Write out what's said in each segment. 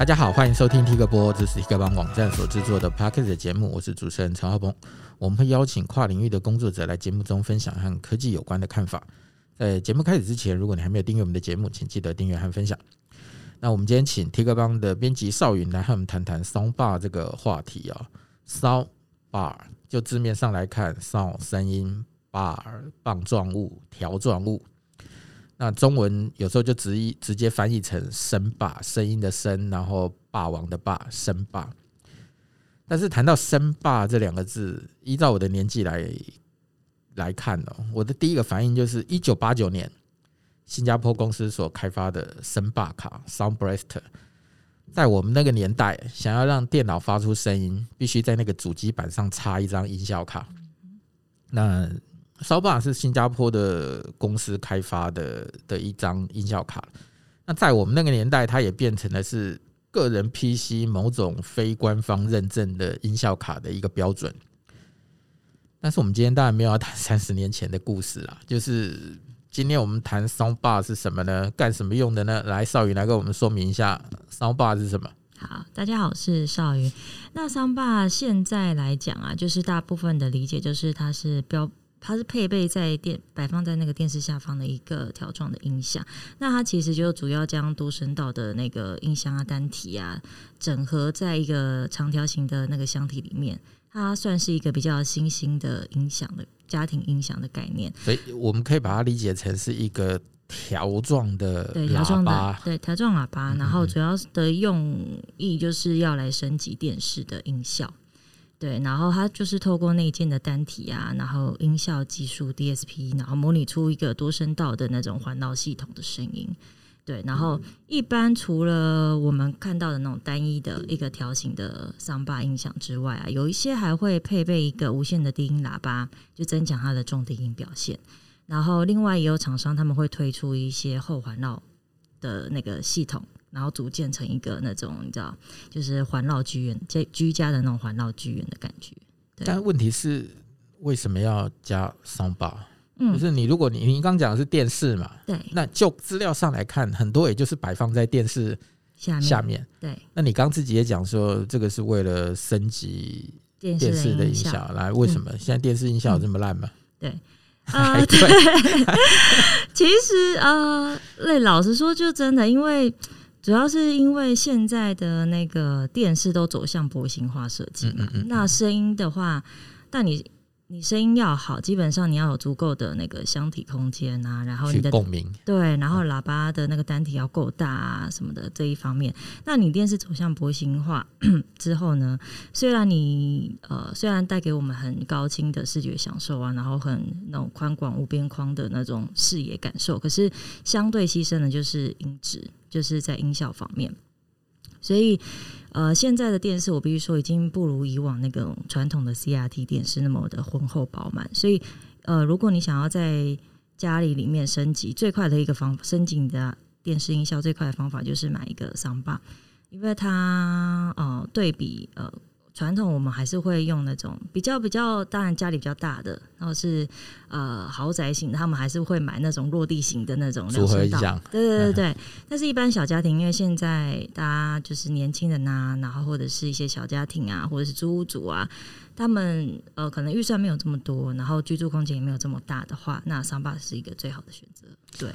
大家好，欢迎收听 T 个播，这是 T 个帮网站所制作的 Podcast 的节目，我是主持人陈浩鹏。我们会邀请跨领域的工作者来节目中分享和科技有关的看法。在节目开始之前，如果你还没有订阅我们的节目，请记得订阅和分享。那我们今天请 T 个帮的编辑邵云来和我们谈谈 Soundbar 这个话题啊。Soundbar 就字面上来看，Sound 声音，Bar 棒状物、条状物。那中文有时候就直译直接翻译成声霸，声音的声，然后霸王的霸，声霸。但是谈到声霸这两个字，依照我的年纪来来看哦，我的第一个反应就是一九八九年新加坡公司所开发的声霸卡 Sound Blaster，在我们那个年代，想要让电脑发出声音，必须在那个主机板上插一张音效卡。那扫把是新加坡的公司开发的的一张音效卡。那在我们那个年代，它也变成了是个人 PC 某种非官方认证的音效卡的一个标准。但是我们今天当然没有要谈 三十年前的故事啦，就是今天我们谈 Soundbar 是什么呢？干什么用的呢？来，少云来跟我们说明一下 Soundbar 是什么。好，大家好，我是少云。那桑巴现在来讲啊，就是大部分的理解就是它是标。它是配备在电摆放在那个电视下方的一个条状的音响，那它其实就主要将多声道的那个音箱啊、单体啊整合在一个长条形的那个箱体里面，它算是一个比较新兴的音响的家庭音响的概念。所以我们可以把它理解成是一个条状的对条状的对条状喇叭，然后主要的用意就是要来升级电视的音效。对，然后它就是透过内建的单体啊，然后音效技术 DSP，然后模拟出一个多声道的那种环绕系统的声音。对，然后一般除了我们看到的那种单一的一个条形的 Soundbar 音响之外啊，有一些还会配备一个无线的低音喇叭，就增强它的重低音表现。然后另外也有厂商他们会推出一些后环绕的那个系统。然后组建成一个那种你知道，就是环绕剧院、居居家的那种环绕剧院的感觉。但问题是，为什么要加 Soundbar？嗯，就是你如果你你刚讲的是电视嘛，对，那就资料上来看，很多也就是摆放在电视下面。下面对，那你刚自己也讲说，这个是为了升级电视的音效。来，为什么、嗯、现在电视音效有这么烂吗？对。啊、呃，对，其实呃，那老实说，就真的因为。主要是因为现在的那个电视都走向薄型化设计嘛，那声音的话，但你你声音要好，基本上你要有足够的那个箱体空间啊，然后你的共鸣对，然后喇叭的那个单体要够大啊什么的这一方面。那你电视走向薄型化 之后呢，虽然你呃虽然带给我们很高清的视觉享受啊，然后很那种宽广无边框的那种视野感受，可是相对牺牲的就是音质。就是在音效方面，所以呃，现在的电视我必须说已经不如以往那个传统的 CRT 电视那么的浑厚饱满。所以呃，如果你想要在家里里面升级，最快的一个方法，升级你的电视音效最快的方法就是买一个桑巴因为它呃对比呃。传统我们还是会用那种比较比较，当然家里比较大的，然后是呃豪宅型，他们还是会买那种落地型的那种组合音响。对对对对。但是，一般小家庭，因为现在大家就是年轻人啊，然后或者是一些小家庭啊，或者是租屋主啊，他们呃可能预算没有这么多，然后居住空间也没有这么大的话，那 Soundbar 是一个最好的选择。对。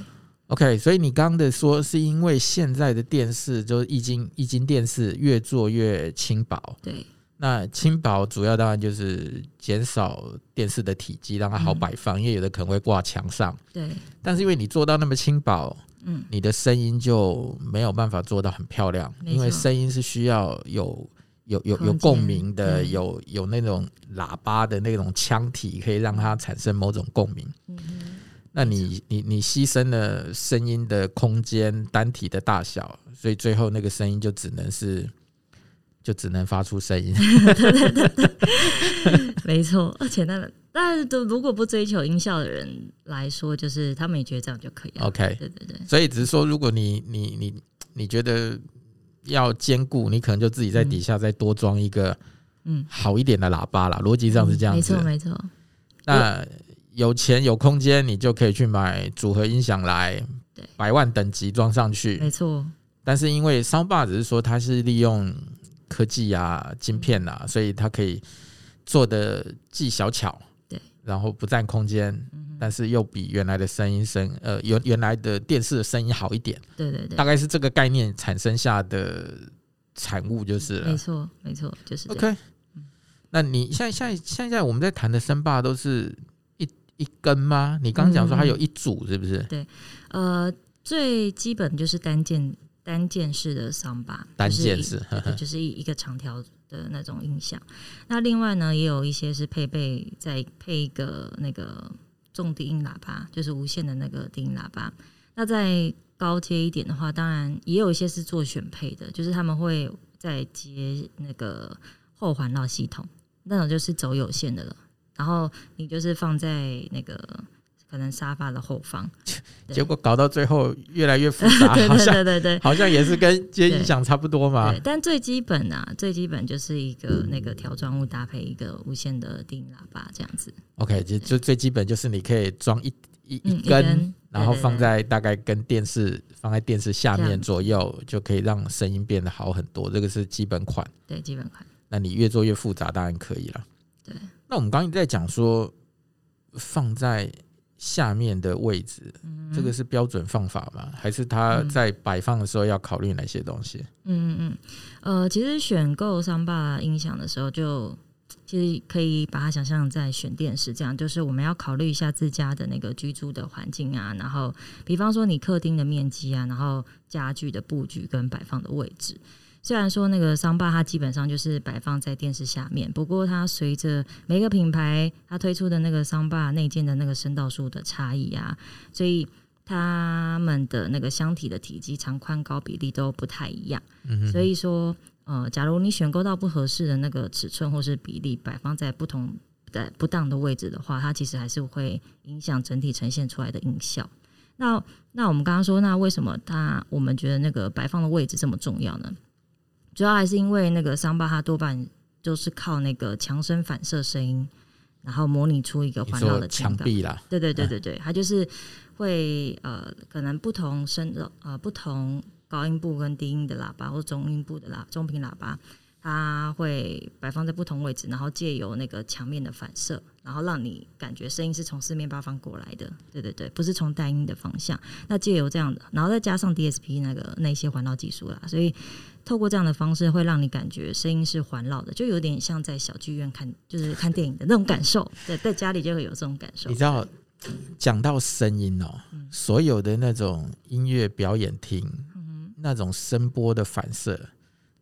OK，所以你刚刚的说是因为现在的电视就是液晶液晶电视越做越轻薄。对。那轻薄主要当然就是减少电视的体积，让它好摆放，嗯，因为有的可能会挂墙上。对。但是因为你做到那么轻薄，嗯，你的声音就没有办法做到很漂亮，因为声音是需要有有有有共鸣的，有有那种喇叭的那种腔体，可以让它产生某种共鸣。嗯。那你你你牺牲了声音的空间、单体的大小，所以最后那个声音就只能是。就只能发出声音，对对对对，没错。而且那个，但是都如果不追求音效的人来说，就是他们也觉得这样就可以了。OK，对对对。所以只是说，如果你你你你觉得要兼顾，你可能就自己在底下再多装一个嗯好一点的喇叭啦。逻辑上是这样子，没错没错。那有钱有空间，你就可以去买组合音响来，对，百万等级装上去，没错。但是因为 Soundbar 只是说它是利用科技啊、晶片啊，所以它可以做的既小巧，对，然后不占空间，但是又比原来的声音声呃原原来的电视的声音好一点，对对对，大概是这个概念产生下的产物就是了，没错没错，就是 OK。那你现在现在现在我们在谈的声霸都是一一根吗？你刚刚讲说它有一组是不是？对，呃，最基本就是单键单键式的 Soundbar，单键式就是一 一个长条的那种音响。那另外呢，也有一些是配备再配一个那个重低音喇叭，就是无线的那个低音喇叭。那再高阶一点的话，当然也有一些是做选配的，就是他们会再接那个后环绕系统。那种就是走有线的了，然后你就是放在那个可能沙发的后方，结果搞到最后越来越复杂，对对对对对，好像也是跟接音响差不多嘛。对，但最基本啊，最基本就是一个那个条状物搭配一个无线的低音喇叭这样子。OK，就就最基本就是你可以装一一一根，然后放在大概跟电视放在电视下面左右，就可以让声音变得好很多。这个是基本款，对，基本款。那你越做越复杂，当然可以了。对。那我们刚刚在讲说，放在下面的位置，嗯、这个是标准放法吗？还是他在摆放的时候要考虑哪些东西？嗯嗯嗯。呃，其实选购 Soundbar 音响的时候就，就其实可以把它想象在选电视这样，就是我们要考虑一下自家的那个居住的环境啊，然后比方说你客厅的面积啊，然后家具的布局跟摆放的位置。虽然说那个 Soundbar 它基本上就是摆放在电视下面，不过它随着每个品牌它推出的那个 Soundbar 内建的那个声道数的差异啊，所以它们的那个箱体的体积、长宽高比例都不太一样。所以说，呃，假如你选购到不合适的那个尺寸或是比例，摆放在不同的不当的位置的话，它其实还是会影响整体呈现出来的音效。那那我们刚刚说，那为什么它我们觉得那个摆放的位置这么重要呢？主要还是因为那个 Soundbar 它多半就是靠那个强声反射声音，然后模拟出一个环绕的墙壁啦。对对对对对，它就是会呃，可能不同声的呃，不同高音部跟低音的喇叭，或者中音部的喇中频喇叭。它会摆放在不同位置，然后借由那个墙面的反射，然后让你感觉声音是从四面八方过来的。对对对，不是从单音的方向。那借由这样的，然后再加上 DSP 那个那些环绕技术啦，所以透过这样的方式，会让你感觉声音是环绕的，就有点像在小剧院看，就是看电影的那种感受。对，在家里就会有这种感受。你知道，讲到声音哦，嗯、所有的那种音乐表演厅，嗯、那种声波的反射。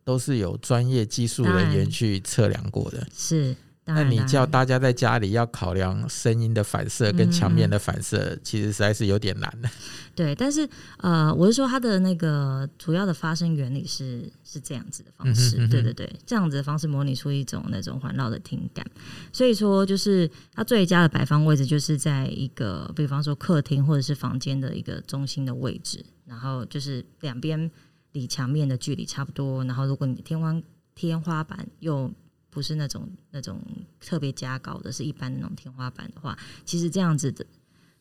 都是有专业技术人员去测量过的。是，那你叫大家在家里要考量声音的反射跟墙面的反射，嗯、其实实在是有点难的。对，但是呃，我是说它的那个主要的发声原理是是这样子的方式。嗯、哼哼对对对，这样子的方式模拟出一种那种环绕的听感。所以说，就是它最佳的摆放位置就是在一个，比方说客厅或者是房间的一个中心的位置，然后就是两边。离墙面的距离差不多，然后如果你天花天花板又不是那种那种特别加高的，是一般的那种天花板的话，其实这样子的，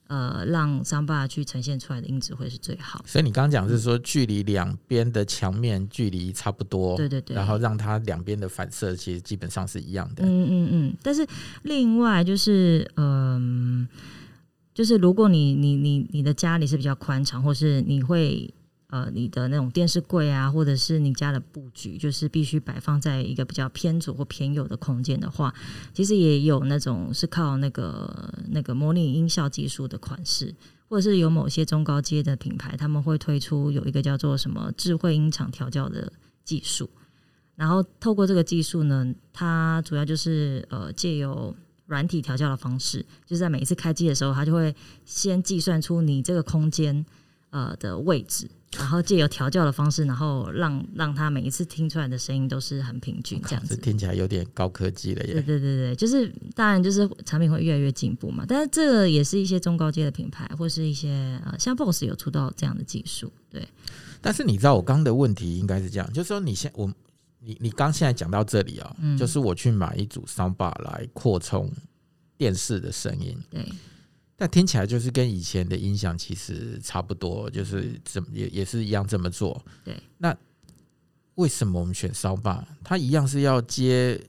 呃，让 Soundbar 去呈现出来的音质会是最好。所以你刚刚讲是说，距离两边的墙面距离差不多，对对对，然后让它两边的反射其实基本上是一样的。嗯嗯嗯。但是另外就是，嗯、呃，就是如果你你你你的家里是比较宽敞，或是你会。呃，你的那种电视柜啊，或者是你家的布局，就是必须摆放在一个比较偏左或偏右的空间的话，其实也有那种是靠那个那个模拟音效技术的款式，或者是有某些中高阶的品牌，他们会推出有一个叫做什么智慧音场调教的技术，然后透过这个技术呢，它主要就是呃借由软体调教的方式，就是在每一次开机的时候，它就会先计算出你这个空间呃的位置。然后借由调教的方式，然后让让他每一次听出来的声音都是很平均，这样子听起来有点高科技了耶。对对对对，就是当然就是产品会越来越进步嘛，但是这个也是一些中高阶的品牌或是一些呃像 BOSS 有出到这样的技术，对。但是你知道我刚的问题应该是这样，就是说你现我你你刚现在讲到这里啊、哦，嗯、就是我去买一组 Soundbar 来扩充电视的声音，对。但听起来就是跟以前的音响其实差不多，就是怎么也也是一样这么做。对，那为什么我们选 Soundbar？它一样是要接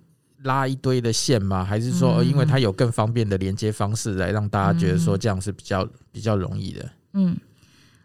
拉一堆的线吗？还是说，因为它有更方便的连接方式，来让大家觉得说这样是比较比较容易的？嗯，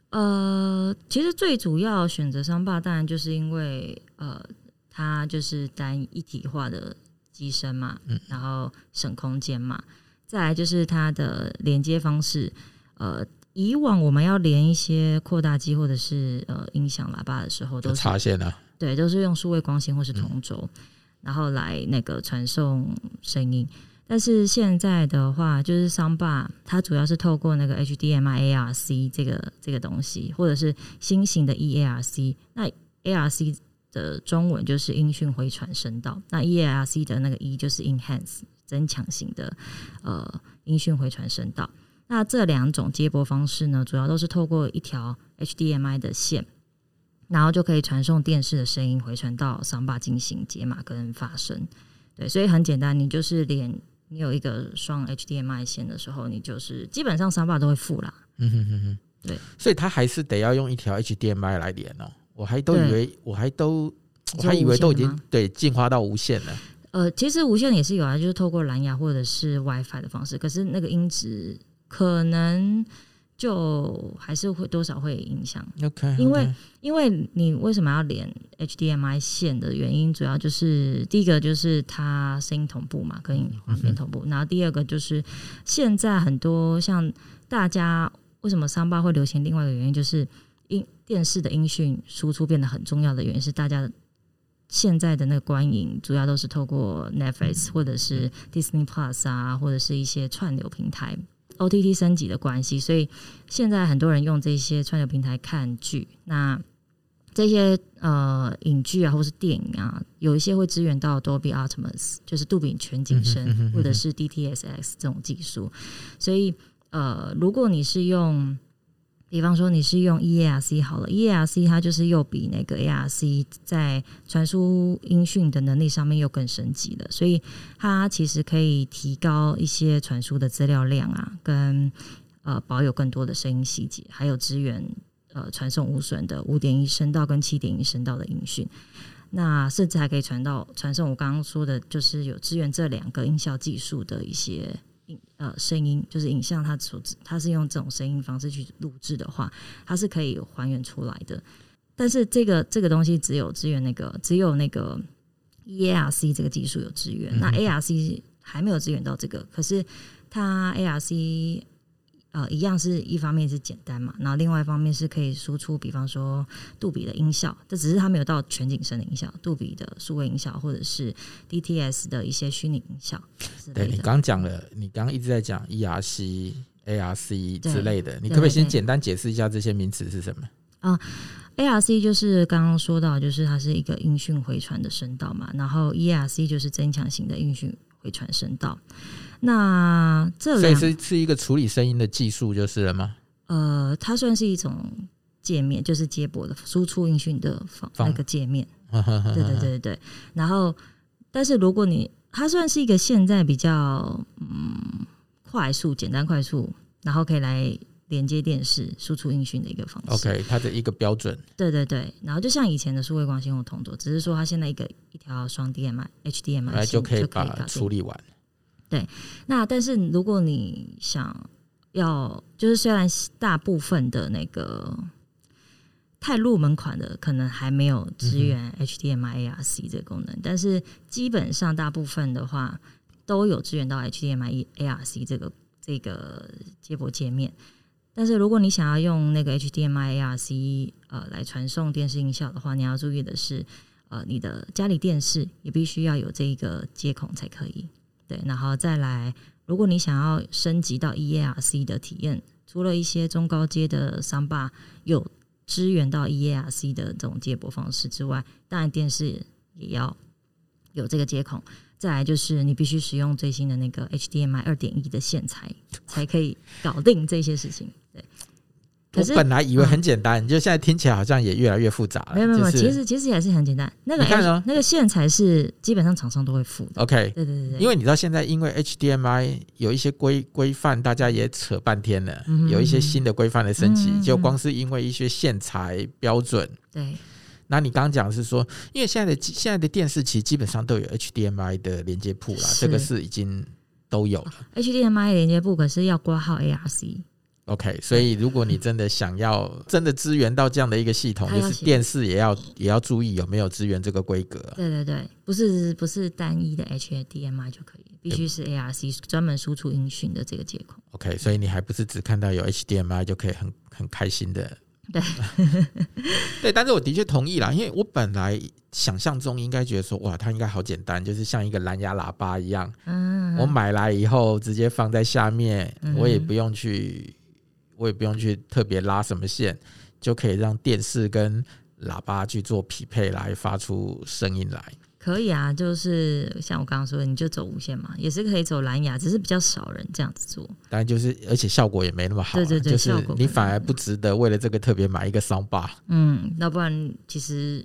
呃，其实最主要选择 Soundbar，当然就是因为呃，它就是单一体化的机身嘛，嗯，然后省空间嘛。再来就是它的连接方式，呃，以往我们要连一些扩大机或者是呃音响喇叭的时候，都是插线啊，对，都是用数位光纤或是同轴，嗯、然后来那个传送声音。但是现在的话，就是 Soundbar 它主要是透过那个 HDMI ARC 这个这个东西，或者是新型的 eARC。那 ARC 的中文就是音讯回传声道，那 eARC 的那个 E 就是 Enhance。增强型的呃音讯回传声道，那这两种接驳方式呢，主要都是透过一条 HDMI 的线，然后就可以传送电视的声音回传到 Soundbar 进行解码跟发声。对，所以很简单，你就是连你有一个双 HDMI 线的时候，你就是基本上 Soundbar 都会附啦。嗯哼哼哼，对，所以它还是得要用一条 HDMI 来连哦。我还都以为，我还都我还以为都已经对进化到无线了。呃，其实无线也是有啊，就是透过蓝牙或者是 WiFi 的方式，可是那个音质可能就还是会多少会影响。OK，因为因为你为什么要连 HDMI 线的原因，主要就是第一个就是它声音同步嘛，跟画面同步。然后第二个就是现在很多像大家为什么 Soundbar 会流行，另外一个原因就是音电视的音讯输出变得很重要的原因是大家。现在的那个观影主要都是透过 Netflix 或者是 Disney Plus 啊，或者是一些串流平台 OTT 升级的关系，所以现在很多人用这些串流平台看剧。那这些呃影剧啊，或是电影啊，有一些会支援到 Dolby Atmos，就是杜比全景声，或者是 DTS:X 这种技术。所以呃，如果你是用比方说你是用 eARC 好了，eARC 它就是又比那个 ARC 在传输音讯的能力上面又更升级了，所以它其实可以提高一些传输的资料量啊，跟呃保有更多的声音细节，还有支援呃传送无损的五点一声道跟七点一声道的音讯，那甚至还可以传到传送我刚刚说的，就是有支援这两个音效技术的一些。呃，声音就是影像，它所它是用这种声音方式去录制的话，它是可以还原出来的。但是这个这个东西只有支援那个，只有那个 eARC 这个技术有支援，那 ARC 还没有支援到这个。可是它 ARC。呃，一样是一方面是简单嘛，然后另外一方面是可以输出，比方说杜比的音效，这只是它没有到全景声的音效，杜比的数位音效或者是 DTS 的一些虚拟音效。对，你刚讲了，你刚刚一直在讲 ERC、ARC 之类的，你可不可以先简单解释一下这些名词是什么？啊，ARC 就是刚刚说到，就是它是一个音讯回传的声道嘛，然后 ERC 就是增强型的音讯回传声道。那这两，所以是是一个处理声音的技术就是了吗？呃，它算是一种界面，就是接驳的输出音讯的方那个界面。对对对对对。然后，但是如果你它算是一个现在比较嗯快速、简单、快速，然后可以来连接电视输出音讯的一个方式。OK，它的一个标准。对对对。然后就像以前的数位光纤或同轴，只是说它现在一个一条双 DMI、HDMI 来就可以把它处理完。对，那但是如果你想要，就是虽然大部分的那个太入门款的可能还没有支援 HDMI ARC 这个功能，嗯、但是基本上大部分的话都有支援到 HDMI ARC 这个这个接驳界面。但是如果你想要用那个 HDMI ARC 呃来传送电视音效的话，你要注意的是，呃，你的家里电视也必须要有这一个接孔才可以。对，然后再来，如果你想要升级到 eARC 的体验，除了一些中高阶的 Soundbar 有支援到 eARC 的这种接驳方式之外，当然电视也要有这个接孔。再来就是你必须使用最新的那个 HDMI 二点一的线材，才可以搞定这些事情。对，可是我本来以为很简单，嗯、就现在听起来好像也越来越复杂了。没有没有，就是、其实其实也是很简单。那个那个线材是基本上厂商都会付的。OK，对对对对。因为你知道现在因为 HDMI 有一些规规范，大家也扯半天了，嗯、有一些新的规范的升级，嗯、就光是因为一些线材标准。对。那你刚刚讲是说，因为现在的现在的电视其实基本上都有 HDMI 的连接埠了，这个是已经都有了。HDMI 连接埠可是要挂号 ARC。OK，所以如果你真的想要真的支援到这样的一个系统，就是电视也要也要注意有没有支援这个规格。对对对，不是不是单一的 HDMI 就可以，必须是 ARC 专门输出音讯的这个接口。OK，所以你还不是只看到有 HDMI 就可以很很开心的。对 对，但是我的确同意啦，因为我本来想象中应该觉得说，哇，它应该好简单，就是像一个蓝牙喇叭一样。嗯，我买来以后直接放在下面，我也不用去。我也不用去特别拉什么线，就可以让电视跟喇叭去做匹配，来发出声音来。可以啊，就是像我刚刚说的，你就走无线嘛，也是可以走蓝牙，只是比较少人这样子做。当然就是，而且效果也没那么好啊。对对对，就是你反而不值得为了这个特别买一个 soundbar。嗯，那不然其实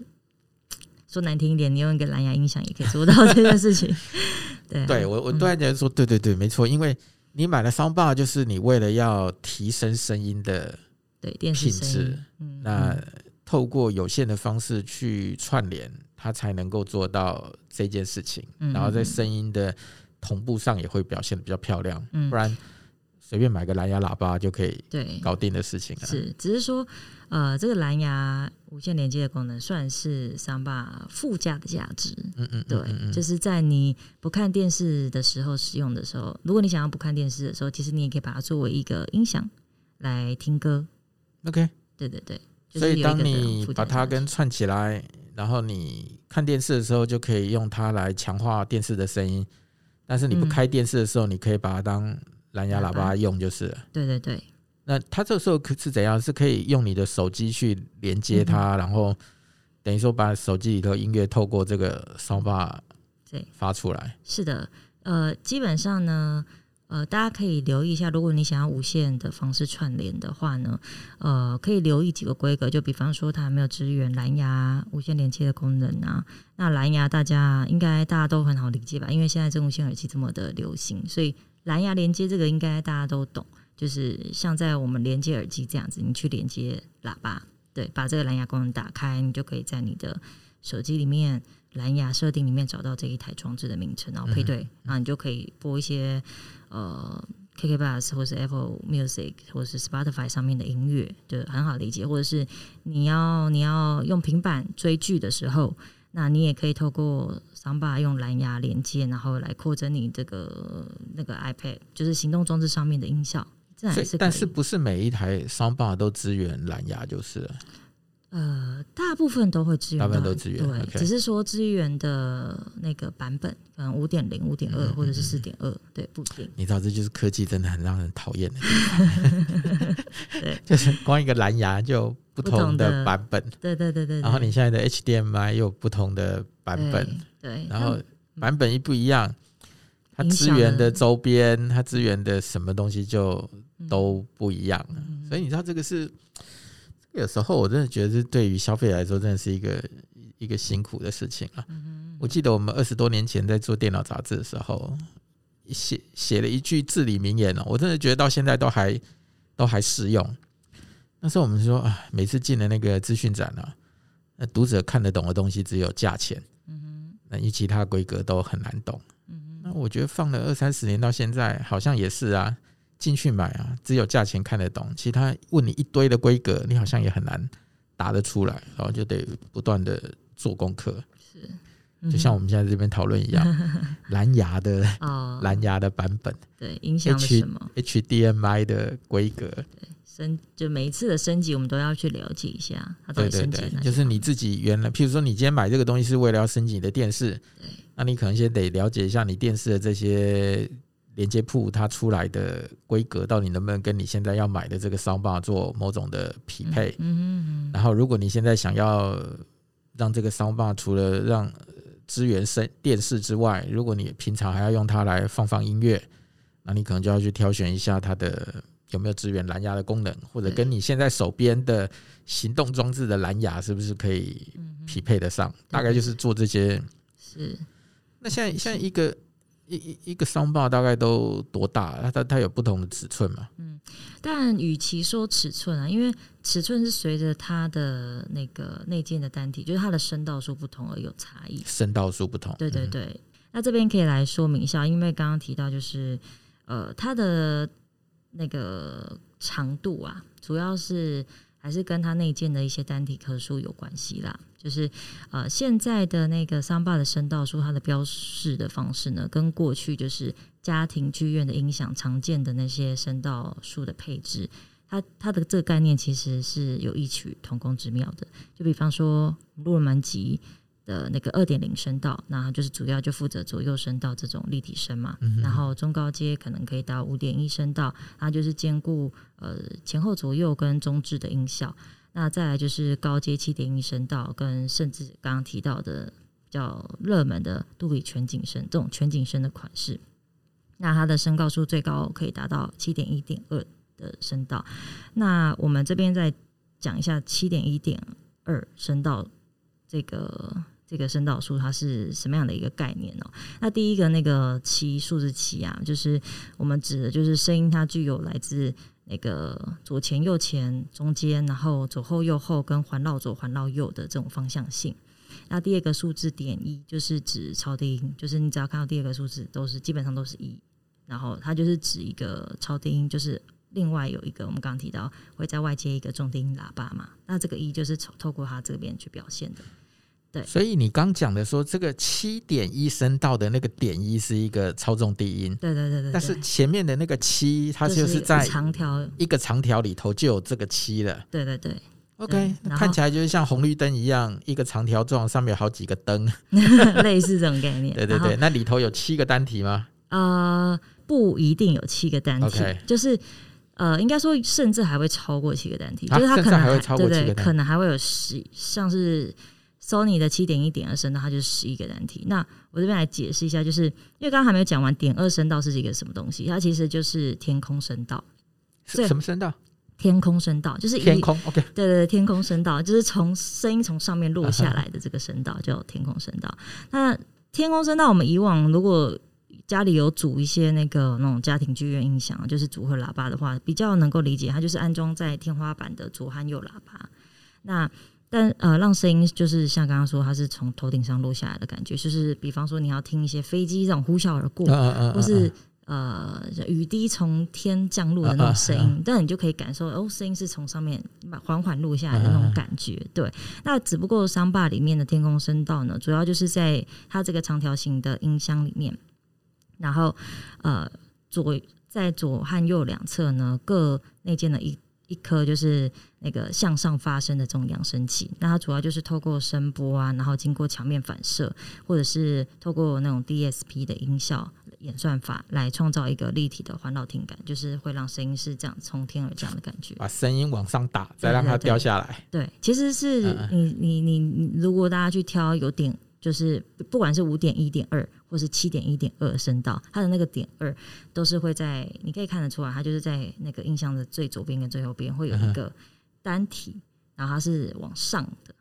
说难听一点，你用一个蓝牙音响也可以做到这件事情。对啊，对我我突然觉得说，对对对，没错，因为。你买了 soundbar 就是你为了要提升声音的品质，那透过有线的方式去串联，它才能够做到这件事情。然后在声音的同步上也会表现的比较漂亮，不然随便买个蓝牙喇叭就可以对搞定的事情。是，只是说。呃，这个蓝牙无线连接的功能算是 Soundbar 附加的价值。嗯嗯，对，就是在你不看电视的时候使用的时候，如果你想要不看电视的时候，其实你也可以把它作为一个音响来听歌。OK，对对对。所以当你把它跟串起来，然后你看电视的时候，就可以用它来强化电视的声音。但是你不开电视的时候，你可以把它当蓝牙喇叭用，就是了。对对对。那它这个时候可是怎样？是可以用你的手机去连接它，嗯、然后等于说把手机里头音乐透过这个 soundbar 对发出来。是的，呃，基本上呢，呃，大家可以留意一下，如果你想要无线的方式串联的话呢，呃，可以留意几个规格，就比方说它有没有支援蓝牙无线连接的功能啊？那蓝牙大家应该大家都很好理解吧？因为现在这无线耳机这么的流行，所以蓝牙连接这个应该大家都懂。就是像在我们连接耳机这样子，你去连接喇叭，对，把这个蓝牙功能打开，你就可以在你的手机里面蓝牙设定里面找到这一台装置的名称，然后配对，然后你就可以播一些呃 KKBOX 或是 Apple Music 或是 Spotify 上面的音乐，就很好理解。或者是你要你要用平板追剧的时候，那你也可以透过 Soundbar 用蓝牙连接，然后来扩增你这个那个 iPad 就是行动装置上面的音效。是，但是不是每一台 Soundbar 都支援蓝牙就是了？呃，大部分都会支援，大部分都支援，对，okay. 只是说支援的那个版本，可能五点零、五点二或者是四点二，对，不一定。你知道，这就是科技真的很让人讨厌的，对，就是光一个蓝牙就不同的版本，对对对对。然后你现在的 HDMI 又有不同的版本，对，然后版本一不一样，它支援的周边，它支援的什么东西就。都不一样，所以你知道这个是，有时候我真的觉得是对于消费来说，真的是一个一个辛苦的事情啊。我记得我们二十多年前在做电脑杂志的时候，写写了一句至理名言哦，我真的觉得到现在都还都还适用。那时候我们说啊，每次进了那个资讯展啊，那读者看得懂的东西只有价钱，嗯哼那一其他规格都很难懂。嗯哼那我觉得放了二三十年到现在，好像也是啊。进去买啊，只有价钱看得懂，其他问你一堆的规格，你好像也很难答得出来，然后就得不断的做功课。是、嗯，就像我们现在这边讨论一样，蓝牙的哦，蓝牙的版本，对，影响什么？HDMI 的规格，对，升就每一次的升级，我们都要去了解一下它到底升级。对对对，就是你自己原来，譬如说你今天买这个东西是为了要升级你的电视，对，那你可能先得了解一下你电视的这些。连接铺它出来的规格到底能不能跟你现在要买的这个 Soundbar 做某种的匹配？嗯，然后，如果你现在想要让这个 Soundbar 除了让支援声电视之外，如果你平常还要用它来放放音乐，那你可能就要去挑选一下它的有没有支援蓝牙的功能，或者跟你现在手边的行动装置的蓝牙是不是可以匹配得上？大概就是做这些。是。那现在现在一个一一一个 soundbar 大概都多大？它它它有不同的尺寸嘛？嗯，但与其说尺寸啊，因为尺寸是随着它的那个内建的单体，就是它的声道数不同而有差异。声道数不同。对对对。嗯、那这边可以来说明一下，因为刚刚提到就是呃它的。那个长度啊，主要是还是跟他内建的一些单体颗数有关系啦。就是呃，现在的那个桑巴的声道数，它的标示的方式呢，跟过去就是家庭剧院的音响常见的那些声道数的配置，它它的这个概念其实是有异曲同工之妙的。就比方说，路人蛮吉。的那个二点零声道，那就是主要就负责左右声道这种立体声嘛。嗯、然后中高阶可能可以到五点一声道，它就是兼顾呃前后左右跟中置的音效。那再来就是高阶七点一声道，跟甚至刚刚提到的比较热门的杜比全景声这种全景声的款式。那它的声高数最高可以达到七点一点二的声道。那我们这边再讲一下七点一点二声道这个。这个声道数它是什么样的一个概念呢？那第一个那个七数字七啊，就是我们指的就是声音它具有来自那个左前右前中间，然后左后右后跟环绕左环绕右的这种方向性。那第二个数字点一就是指超低音，就是你只要看到第二个数字都是基本上都是一，然后它就是指一个超低音，就是另外有一个我们刚刚提到会在外接一个重低音喇叭嘛。那这个一就是透透过它这边去表现的。对，所以你刚讲的说这个七点一声道的那个点一是一个超重低音，对对对对。但是前面的那个七，它就是在长条一个长条里头就有这个七了。对对对。OK，看起来就是像红绿灯一样，一个长条状，上面有好几个灯，类似这种概念。对 对对，那里头有七个单体吗？呃，不一定有七个单体.就是呃，应该说甚至还会超过七个单体，就是它可能还会超过七个，可能还会有十，像是。Sony 的七点一点二声道，它就是十一个单体。那我这边来解释一下，就是因为刚刚还没有讲完，点二声道是一个什么东西？它其实就是天空声道。什么声道？天空声道就是天空。OK，对对对，天空声道就是从声音从上面落下来的这个声道，uh. 叫天空声道。那天空声道，我们以往如果家里有组一些那个那种家庭剧院音响，就是组合喇叭的话，比较能够理解，它就是安装在天花板的左和右喇叭。那但呃，让声音就是像刚刚说，它是从头顶上落下来的感觉，就是比方说你要听一些飞机这种呼啸而过，啊啊啊啊或是呃雨滴从天降落的那种声音，但你就可以感受哦，声音是从上面缓缓落下来的那种感觉。对，那只不过 Soundbar 里面的天空声道呢，主要就是在它这个长条形的音箱里面，然后呃左在左和右两侧呢各内建了一。一颗就是那个向上发声的这种扬声器，那它主要就是透过声波啊，然后经过墙面反射，或者是透过那种 DSP 的音效演算法来创造一个立体的环绕听感，就是会让声音是这样从天而降的感觉，把声音往上打，再让它掉下来。对，其实是你你你你，如果大家去挑有点。就是不管是五点一点二，或是七点一点二声道，它的那个点二都是会在，你可以看得出来，它就是在那个音箱的最左边跟最右边会有一个单体，然后它是往上的。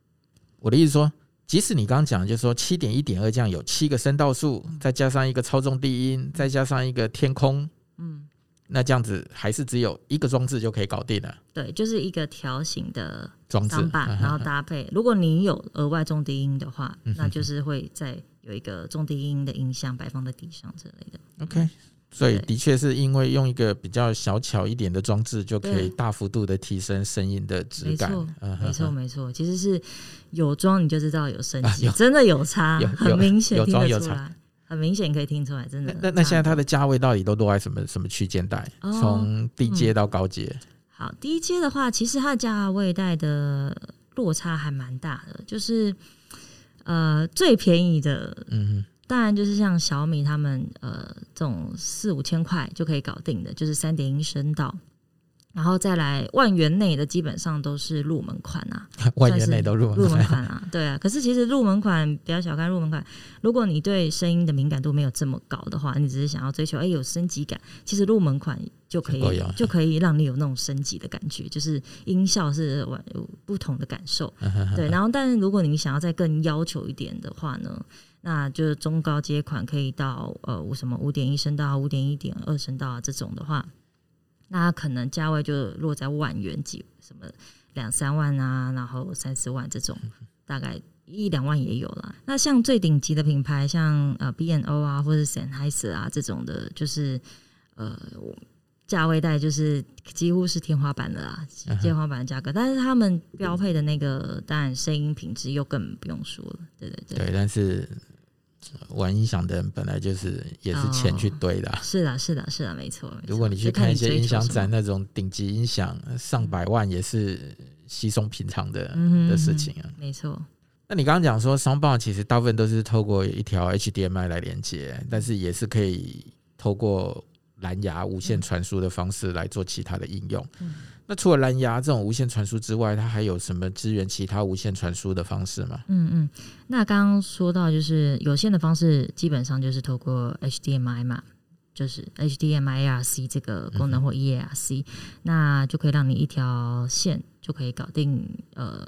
我的意思说，即使你刚刚讲的就是说七点一点二这样有七个声道数，再加上一个超重低音，再加上一个天空，嗯。那这样子还是只有一个装置就可以搞定了。对，就是一个条形的装置，然后搭配。如果你有额外重低音的话，那就是会再有一个重低音的音箱摆放在地上之类的。OK，所以的确是因为用一个比较小巧一点的装置，就可以大幅度的提升声音的质感。没错，没错，其实是有装你就知道有升级，真的有差，很明显听得出来。很明显可以听出来，真的。那那现在它的价位到底都落在什么什么区间带？从低阶到高阶？好，低阶的话，其实它的价位带的落差还蛮大的。就是呃，最便宜的，嗯，当然就是像小米他们呃这种四五千块就可以搞定的，就是三点一声道。然后再来万元内的基本上都是入门款啊，万元内都入门入门款啊，对啊。可是其实入门款不要小看入门款，如果你对声音的敏感度没有这么高的话，你只是想要追求哎有升级感，其实入门款就可以就可以让你有那种升级的感觉，就是音效是完有不同的感受。对，然后但是如果你想要再更要求一点的话呢，那就是中高阶款可以到呃什么五点一声道、五点一点二声道啊这种的话。那可能价位就落在万元几，什么两三万啊，然后三四万这种，大概一两万也有了。那像最顶级的品牌，像呃 B N O 啊，或者 Sennheiser 啊这种的，就是呃价位带就是几乎是天花板的啦，天花板的价格。但是他们标配的那个，当然声音品质又更不用说了。对对对。对，但是。玩音响的人本来就是也是钱去堆的，啊哦，是的，是的，是的，没错。如果你去看一些音响展，那种顶级音响上百万也是稀松平常的的事情啊。没错。那你刚刚讲说其实大部分都是透过一条 HDMI 来连接，但是也是可以透过蓝牙无线传输的方式来做其他的应用。嗯那除了蓝牙这种无线传输之外，它还有什么支援其他无线传输的方式吗？嗯嗯，那刚刚说到就是有线的方式，基本上就是透过 HDMI 嘛，就是 HDMI ARC 这个功能或 eARC，嗯，那就可以让你一条线就可以搞定呃。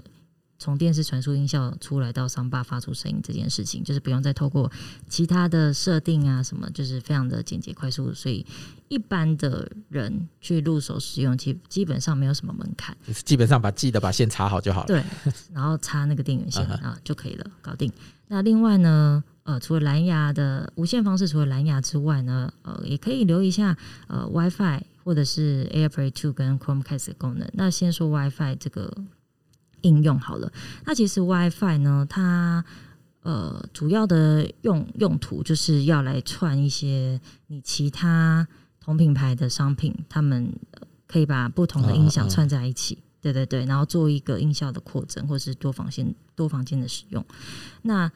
从电视传输音效出来到 Soundbar 发出声音这件事情，就是不用再透过其他的设定啊什么，就是非常的简洁快速，所以一般的人去入手使用，基基本上没有什么门槛，基本上把记得把线插好就好了。对，然后插那个电源线啊就可以了，搞定。那另外呢，呃，除了蓝牙的无线方式，除了蓝牙之外呢，呃，也可以留一下呃 WiFi 或者是 AirPlay Two 跟 Chromecast 的功能。那先说 WiFi 这个。应用好了，那其实 WiFi 呢，它呃主要的用用途就是要来串一些你其他同品牌的商品，他们可以把不同的音响串在一起，对对对，然后做一个音效的扩增，或是多房间多房间的使用。那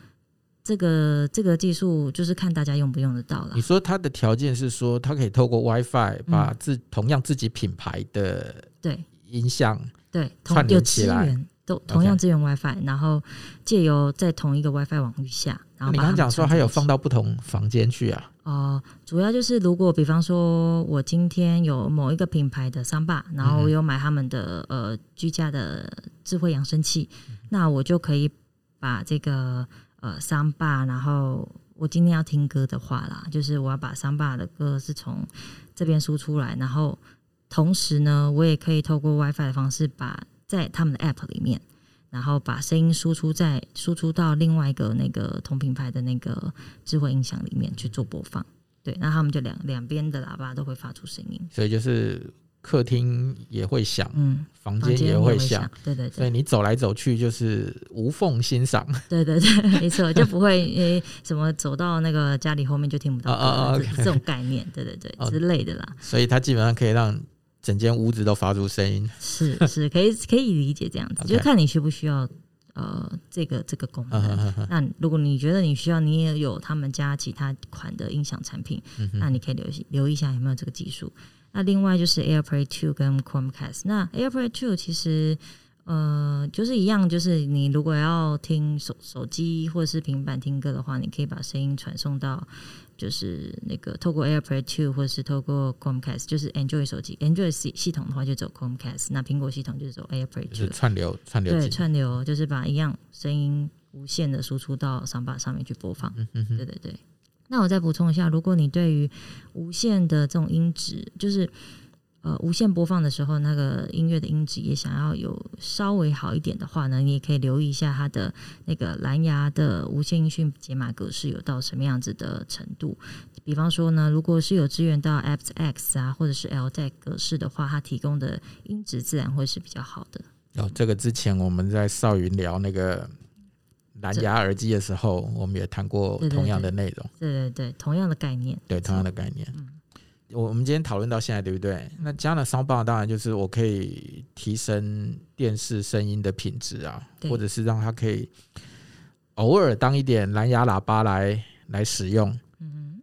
这个这个技术就是看大家用不用得到了。你说它的条件是说，它可以透过 WiFi 把自、嗯、同样自己品牌的对音响对串联起来。都同样支援 WiFi，然后借由在同一个 WiFi 网域下，然后你刚讲说还有放到不同房间去啊？哦、呃，主要就是如果比方说我今天有某一个品牌的 Soundbar，然后我有买他们的呃居家的智慧扬声器，嗯、那我就可以把这个呃 Soundbar，然后我今天要听歌的话啦，就是我要把 Soundbar 的歌是从这边输出来，然后同时呢，我也可以透过 WiFi 的方式把。在他们的 App 里面，然后把声音输出在输出到另外一个那个同品牌的那个智慧音响里面去做播放。对，那他们就两两边的喇叭都会发出声音，所以就是客厅也会响，嗯，房间也会响，对对对。所以你走来走去就是无缝欣赏，对对对，没错，就不会诶什么走到那个家里后面就听不到啊啊这种概念，对对对之类的啦。所以它基本上可以让。整间屋子都发出声音，是是，可以 可以理解这样子，就看你需不需要呃这个这个功能。那如果你觉得你需要，你也有他们家其他款的音响产品，那你可以留意留意一下有没有这个技术。那另外就是 AirPlay Two 跟 Chromecast，那 AirPlay Two 其实。呃，就是一样，就是你如果要听手手机或者是平板听歌的话，你可以把声音传送到，就是那个透过 AirPlay Two 或者是透过 Chromecast，就是 Android 手机 Android 系系统的话就走 Chromecast，那苹果系统就是走 AirPlay Two，串流串流，对，串流就是把一样声音无限的输出到 Soundbar 上面去播放，嗯嗯，对对对。那我再补充一下，如果你对于无线的这种音质，就是。呃，无线播放的时候，那个音乐的音质也想要有稍微好一点的话呢，你也可以留意一下它的那个蓝牙的无线音讯解码格式有到什么样子的程度。比方说呢，如果是有支援到 aptX 啊，或者是 LDAC 格式的话，它提供的音质自然会是比较好的。哦，这个之前我们在少云聊那个蓝牙耳机的时候，我们也谈过同样的内容。对对对，同样的概念。对，同样的概念。嗯。我我们今天讨论到现在，对不对？那加了 Soundbar 当然就是我可以提升电视声音的品质啊，或者是让它可以偶尔当一点蓝牙喇叭来来使用。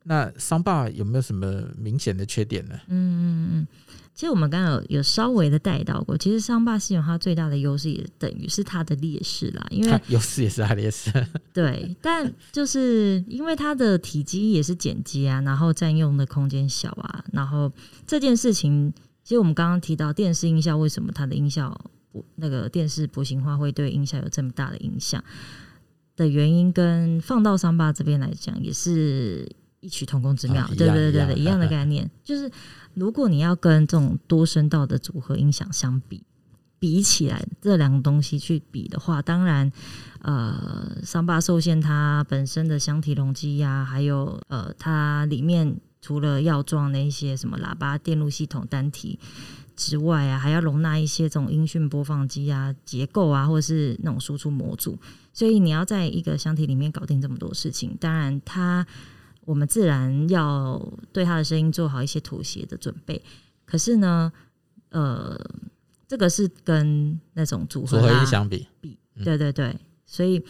那 Soundbar 有没有什么明显的缺点呢？嗯嗯嗯，其实我们刚刚有有稍微的带到过，其实 Soundbar 系统它最大的优势也等于是它的劣势啦，因为 优势也是它的劣势。对，但就是因为它的体积也是简洁啊，然后占用的空间小啊，然后这件事情，其实我们刚刚提到电视音效为什么它的音效不那个电视模型化会对音效有这么大的影响的原因，跟放到 Soundbar 这边来讲也是。异曲同工之妙，对对对对，一样的概念，就是如果你要跟这种多声道的组合音响相比，比起来这两个东西去比的话，当然，呃，桑巴受限它本身的箱体容积呀，还有呃，它里面除了要装那些什么喇叭、电路系统单体之外啊，还要容纳一些这种音讯播放机啊、结构啊，或者是那种输出模组，所以你要在一个箱体里面搞定这么多事情，当然它。我们自然要对他的声音做好一些妥协的准备，可是呢，呃，这个是跟那种组合，组合音相比，比，对对对，所以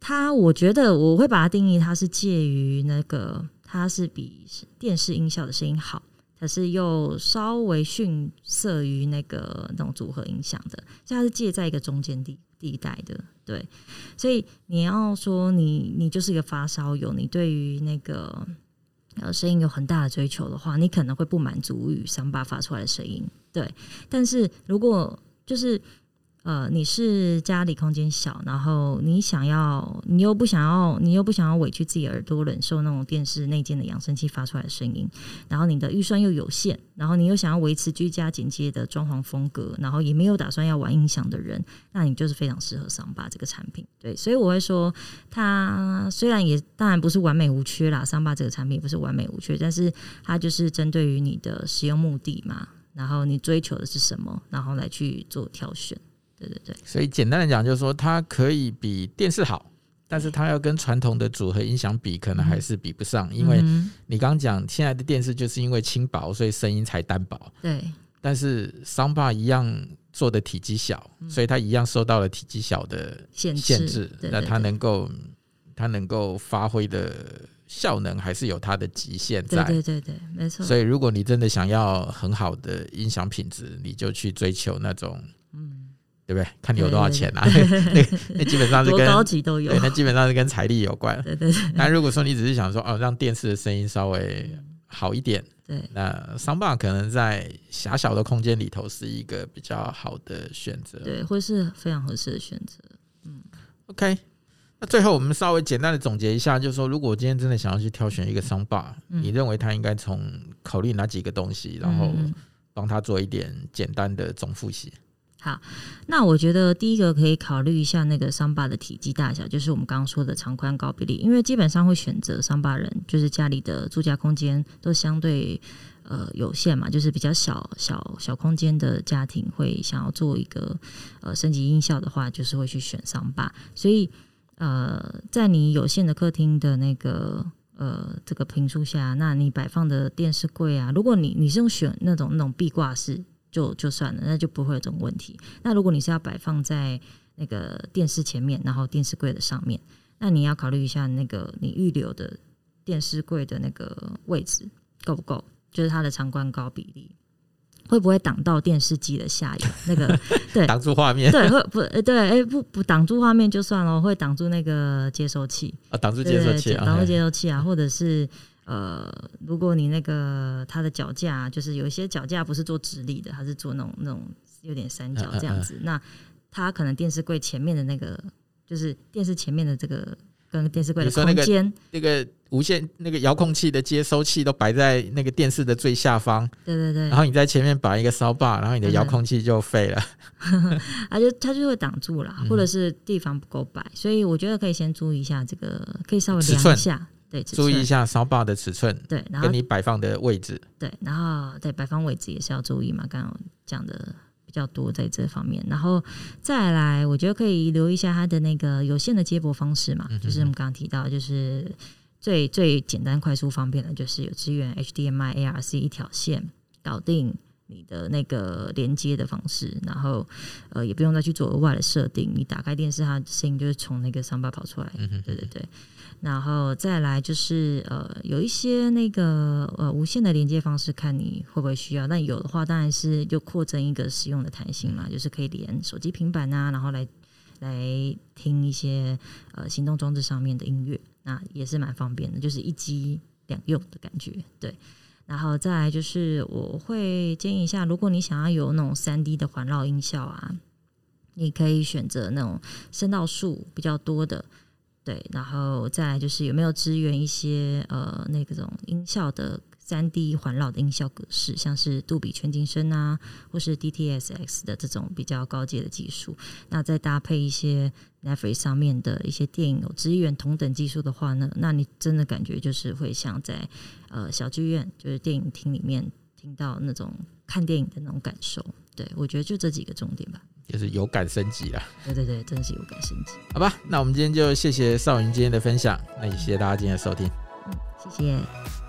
他我觉得我会把它定义，它是介于那个，它是比电视音效的声音好，可是又稍微逊色于那个那种组合音响的，所以它是介在一个中间地地带的。对，所以你要说你你就是一个发烧友，你对于那个呃声音有很大的追求的话，你可能会不满足于三八发出来的声音。对，但是如果就是。呃，你是家里空间小，然后你想要，你又不想要，你又不想要委屈自己耳朵忍受那种电视内建的扬声器发出来的声音，然后你的预算又有限，然后你又想要维持居家简洁的装潢风格，然后也没有打算要玩音响的人，那你就是非常适合桑巴这个产品。对，所以我会说，它虽然也当然不是完美无缺啦桑巴这个产品不是完美无缺，但是它就是针对于你的使用目的嘛，然后你追求的是什么，然后来去做挑选。对对对，所以简单的讲，就是说它可以比电视好，但是它要跟传统的组合音响比，可能还是比不上。因为你刚刚讲现在的电视就是因为轻薄，所以声音才单薄。对，但是 Soundbar 一样做的体积小，所以它一样受到了体积小的限制。那它能够它能够发挥的效能还是有它的极限在。对对对，没错。所以如果你真的想要很好的音响品质，你就去追求那种嗯。对不对？看你有多少钱啊？那那基本上是跟高级都有，对，那基本上是跟财力有关。对对对。但如果说你只是想说哦，让电视的声音稍微好一点，对，那 Soundbar 可能在狭小的空间里头是一个比较好的选择，对，会是非常合适的选择。嗯，OK。那最后我们稍微简单的总结一下，就是说，如果我今天真的想要去挑选一个 Soundbar，嗯，你认为他应该从考虑哪几个东西，然后帮他做一点简单的总复习？好，那我觉得第一个可以考虑一下那个 Soundbar 的体积大小，就是我们刚刚说的长宽高比例，因为基本上会选择 Soundbar 人，就是家里的住家空间都相对呃有限嘛，就是比较小小小空间的家庭会想要做一个呃升级音效的话，就是会去选 Soundbar。所以呃，在你有限的客厅的那个呃这个坪数下，那你摆放的电视柜啊，如果你你是用选那种那种壁挂式。就就算了，那就不会有这种问题。那如果你是要摆放在那个电视前面，然后电视柜的上面，那你要考虑一下那个你预留的电视柜的那个位置够不够，就是它的长宽高比例会不会挡到电视机的下游？那个 对，挡住画面，对，会不对？哎，不不挡住画面就算了，会挡住那个接收器啊，挡住接收器，挡住接收器啊，或者是。呃，如果你那个它的脚架，就是有一些脚架不是做直立的，它是做那种那种有点三角这样子，那它可能电视柜前面的那个，就是电视前面的这个跟电视柜的空间，那个无线那个遥控器的接收器都摆在那个电视的最下方，对对对，然后你在前面摆一个 Soundbar，然后你的遥控器就废了，它就它就会挡住了，或者是地方不够摆，所以我觉得可以先注意一下这个，可以稍微量一下。对，注意一下 Soundbar 的尺寸，对，然后跟你摆放的位置，对，然后对摆放位置也是要注意嘛。刚刚讲的比较多在这方面，然后再来，我觉得可以留意一下它的那个有线的接驳方式嘛，嗯、就是我们刚刚提到，就是最最简单、快速、方便的，就是有支援 HDMI、ARC 一条线搞定，你的那个连接的方式，然后呃也不用再去做额外的设定，你打开电视，它声音就是从那个 soundbar 跑出来。嗯哼，对对对。然后再来就是呃有一些那个呃无线的连接方式，看你会不会需要。那有的话，当然是就扩增一个使用的弹性嘛，就是可以连手机、平板啊，然后来来听一些呃行动装置上面的音乐，那也是蛮方便的，就是一机两用的感觉。对。然后再来就是，我会建议一下，如果你想要有那种三 D 的环绕音效啊，你可以选择那种声道数比较多的，对。然后再就是有没有支援一些呃那种音效的三 D 环绕的音效格式，像是杜比全景声啊，或是 DTS:X 的这种比较高阶的技术。那再搭配一些 Netflix 上面的一些电影有支援同等技术的话呢，那你真的感觉就是会像在呃小剧院，就是电影厅里面听到那种看电影的那种感受。对，我觉得就这几个重点吧，就是有感升级了。对对对，真的是有感升级。好吧，那我们今天就谢谢少云今天的分享，那也谢谢大家今天的收听。嗯，谢谢。